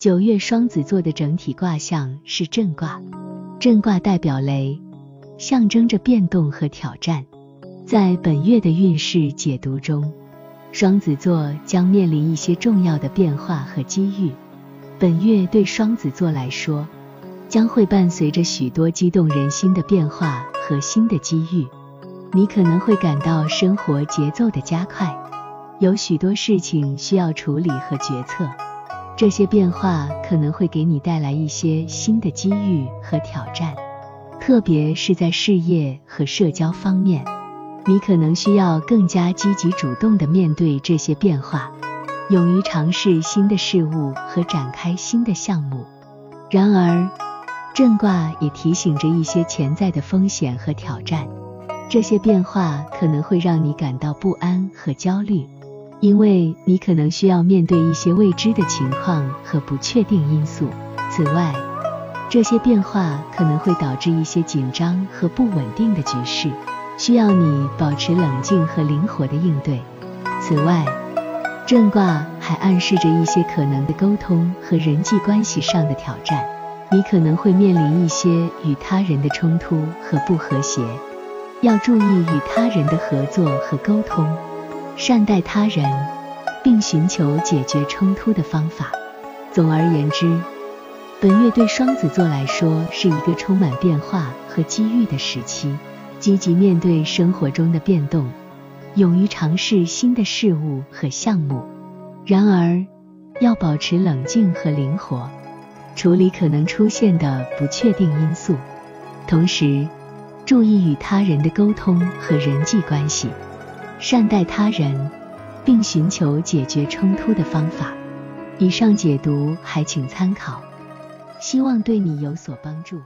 九月双子座的整体卦象是震卦，震卦代表雷，象征着变动和挑战。在本月的运势解读中，双子座将面临一些重要的变化和机遇。本月对双子座来说，将会伴随着许多激动人心的变化和新的机遇。你可能会感到生活节奏的加快，有许多事情需要处理和决策。这些变化可能会给你带来一些新的机遇和挑战，特别是在事业和社交方面，你可能需要更加积极主动地面对这些变化，勇于尝试新的事物和展开新的项目。然而，震卦也提醒着一些潜在的风险和挑战。这些变化可能会让你感到不安和焦虑，因为你可能需要面对一些未知的情况和不确定因素。此外，这些变化可能会导致一些紧张和不稳定的局势，需要你保持冷静和灵活的应对。此外，震卦还暗示着一些可能的沟通和人际关系上的挑战，你可能会面临一些与他人的冲突和不和谐。要注意与他人的合作和沟通，善待他人，并寻求解决冲突的方法。总而言之，本月对双子座来说是一个充满变化和机遇的时期。积极面对生活中的变动，勇于尝试新的事物和项目。然而，要保持冷静和灵活，处理可能出现的不确定因素。同时，注意与他人的沟通和人际关系，善待他人，并寻求解决冲突的方法。以上解读还请参考，希望对你有所帮助。